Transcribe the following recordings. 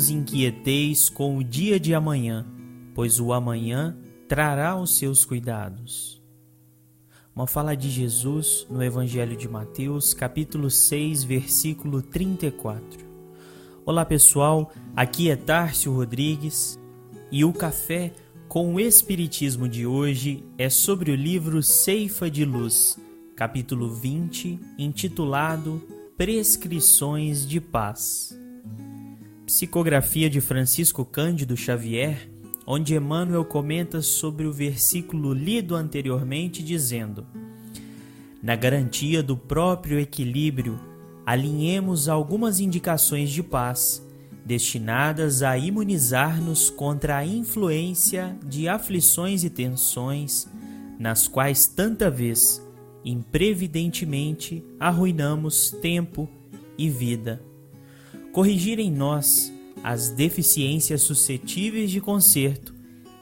vos inquieteis com o dia de amanhã, pois o amanhã trará os seus cuidados. Uma fala de Jesus no Evangelho de Mateus, capítulo 6, versículo 34. Olá pessoal, aqui é Tárcio Rodrigues e o café com o Espiritismo de hoje é sobre o livro Ceifa de Luz, capítulo 20, intitulado Prescrições de Paz. Psicografia de Francisco Cândido Xavier, onde Emmanuel comenta sobre o versículo lido anteriormente, dizendo: Na garantia do próprio equilíbrio, alinhemos algumas indicações de paz, destinadas a imunizar-nos contra a influência de aflições e tensões, nas quais tanta vez imprevidentemente arruinamos tempo e vida. Corrigir em nós as deficiências suscetíveis de conserto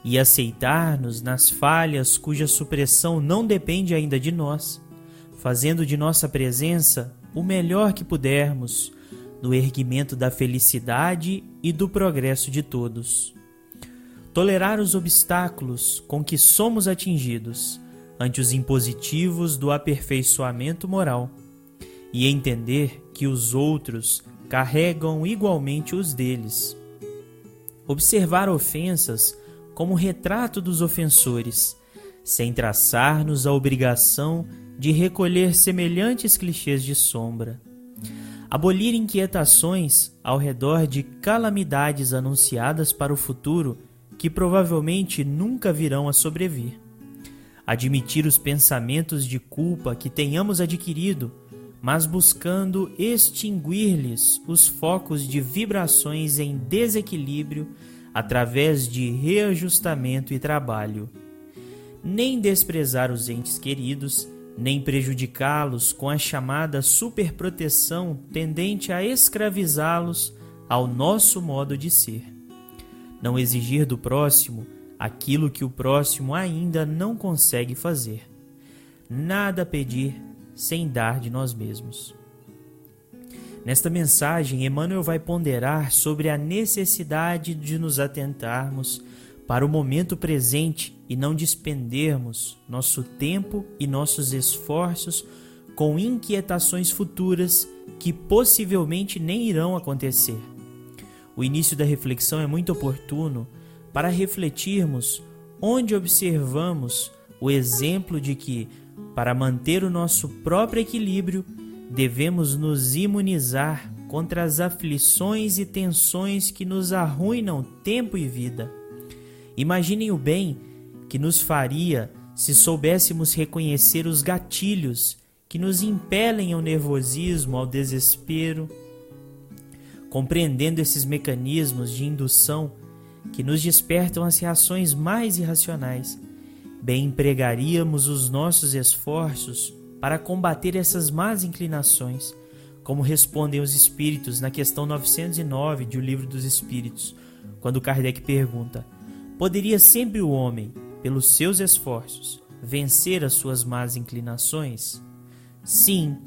e aceitar-nos nas falhas cuja supressão não depende ainda de nós, fazendo de nossa presença o melhor que pudermos no erguimento da felicidade e do progresso de todos. Tolerar os obstáculos com que somos atingidos ante os impositivos do aperfeiçoamento moral e entender que os outros carregam igualmente os deles. Observar ofensas como retrato dos ofensores, sem traçar-nos a obrigação de recolher semelhantes clichês de sombra. Abolir inquietações ao redor de calamidades anunciadas para o futuro que provavelmente nunca virão a sobrevir admitir os pensamentos de culpa que tenhamos adquirido, mas buscando extinguir-lhes os focos de vibrações em desequilíbrio através de reajustamento e trabalho. Nem desprezar os entes queridos, nem prejudicá-los com a chamada superproteção tendente a escravizá-los ao nosso modo de ser. Não exigir do próximo aquilo que o próximo ainda não consegue fazer. Nada pedir sem dar de nós mesmos. Nesta mensagem, Emmanuel vai ponderar sobre a necessidade de nos atentarmos para o momento presente e não despendermos nosso tempo e nossos esforços com inquietações futuras que possivelmente nem irão acontecer. O início da reflexão é muito oportuno para refletirmos onde observamos o exemplo de que, para manter o nosso próprio equilíbrio, devemos nos imunizar contra as aflições e tensões que nos arruinam tempo e vida. Imaginem o bem que nos faria se soubéssemos reconhecer os gatilhos que nos impelem ao nervosismo, ao desespero. Compreendendo esses mecanismos de indução, que nos despertam as reações mais irracionais, bem empregaríamos os nossos esforços para combater essas más inclinações, como respondem os espíritos na questão 909 de O Livro dos Espíritos, quando Kardec pergunta: Poderia sempre o homem, pelos seus esforços, vencer as suas más inclinações? Sim,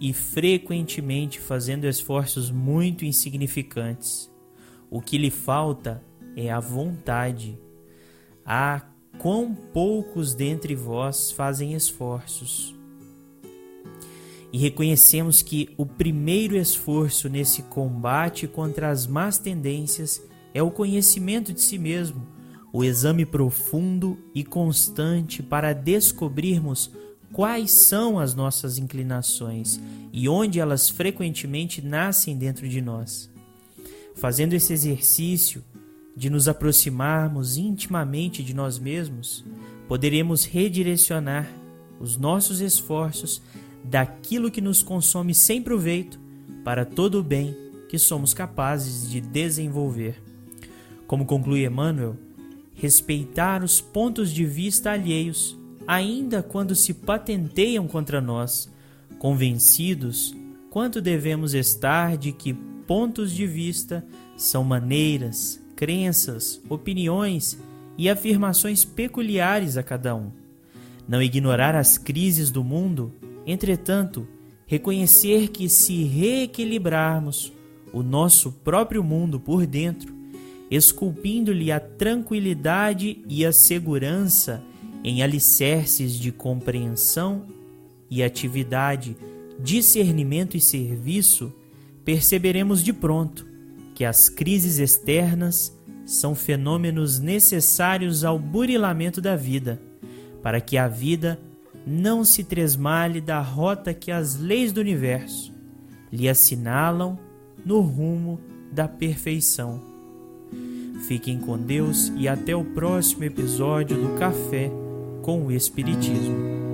e frequentemente fazendo esforços muito insignificantes. O que lhe falta é a vontade. Ah, quão poucos dentre vós fazem esforços. E reconhecemos que o primeiro esforço nesse combate contra as más tendências é o conhecimento de si mesmo, o exame profundo e constante para descobrirmos quais são as nossas inclinações e onde elas frequentemente nascem dentro de nós. Fazendo esse exercício, de nos aproximarmos intimamente de nós mesmos, poderemos redirecionar os nossos esforços daquilo que nos consome sem proveito para todo o bem que somos capazes de desenvolver. Como conclui Emmanuel, respeitar os pontos de vista alheios, ainda quando se patenteiam contra nós, convencidos quanto devemos estar de que pontos de vista são maneiras, crenças, opiniões e afirmações peculiares a cada um. Não ignorar as crises do mundo, entretanto, reconhecer que se reequilibrarmos o nosso próprio mundo por dentro, esculpindo-lhe a tranquilidade e a segurança em alicerces de compreensão e atividade, discernimento e serviço, perceberemos de pronto que as crises externas são fenômenos necessários ao burilamento da vida, para que a vida não se tresmale da rota que as leis do universo lhe assinalam no rumo da perfeição. Fiquem com Deus e até o próximo episódio do Café com o Espiritismo.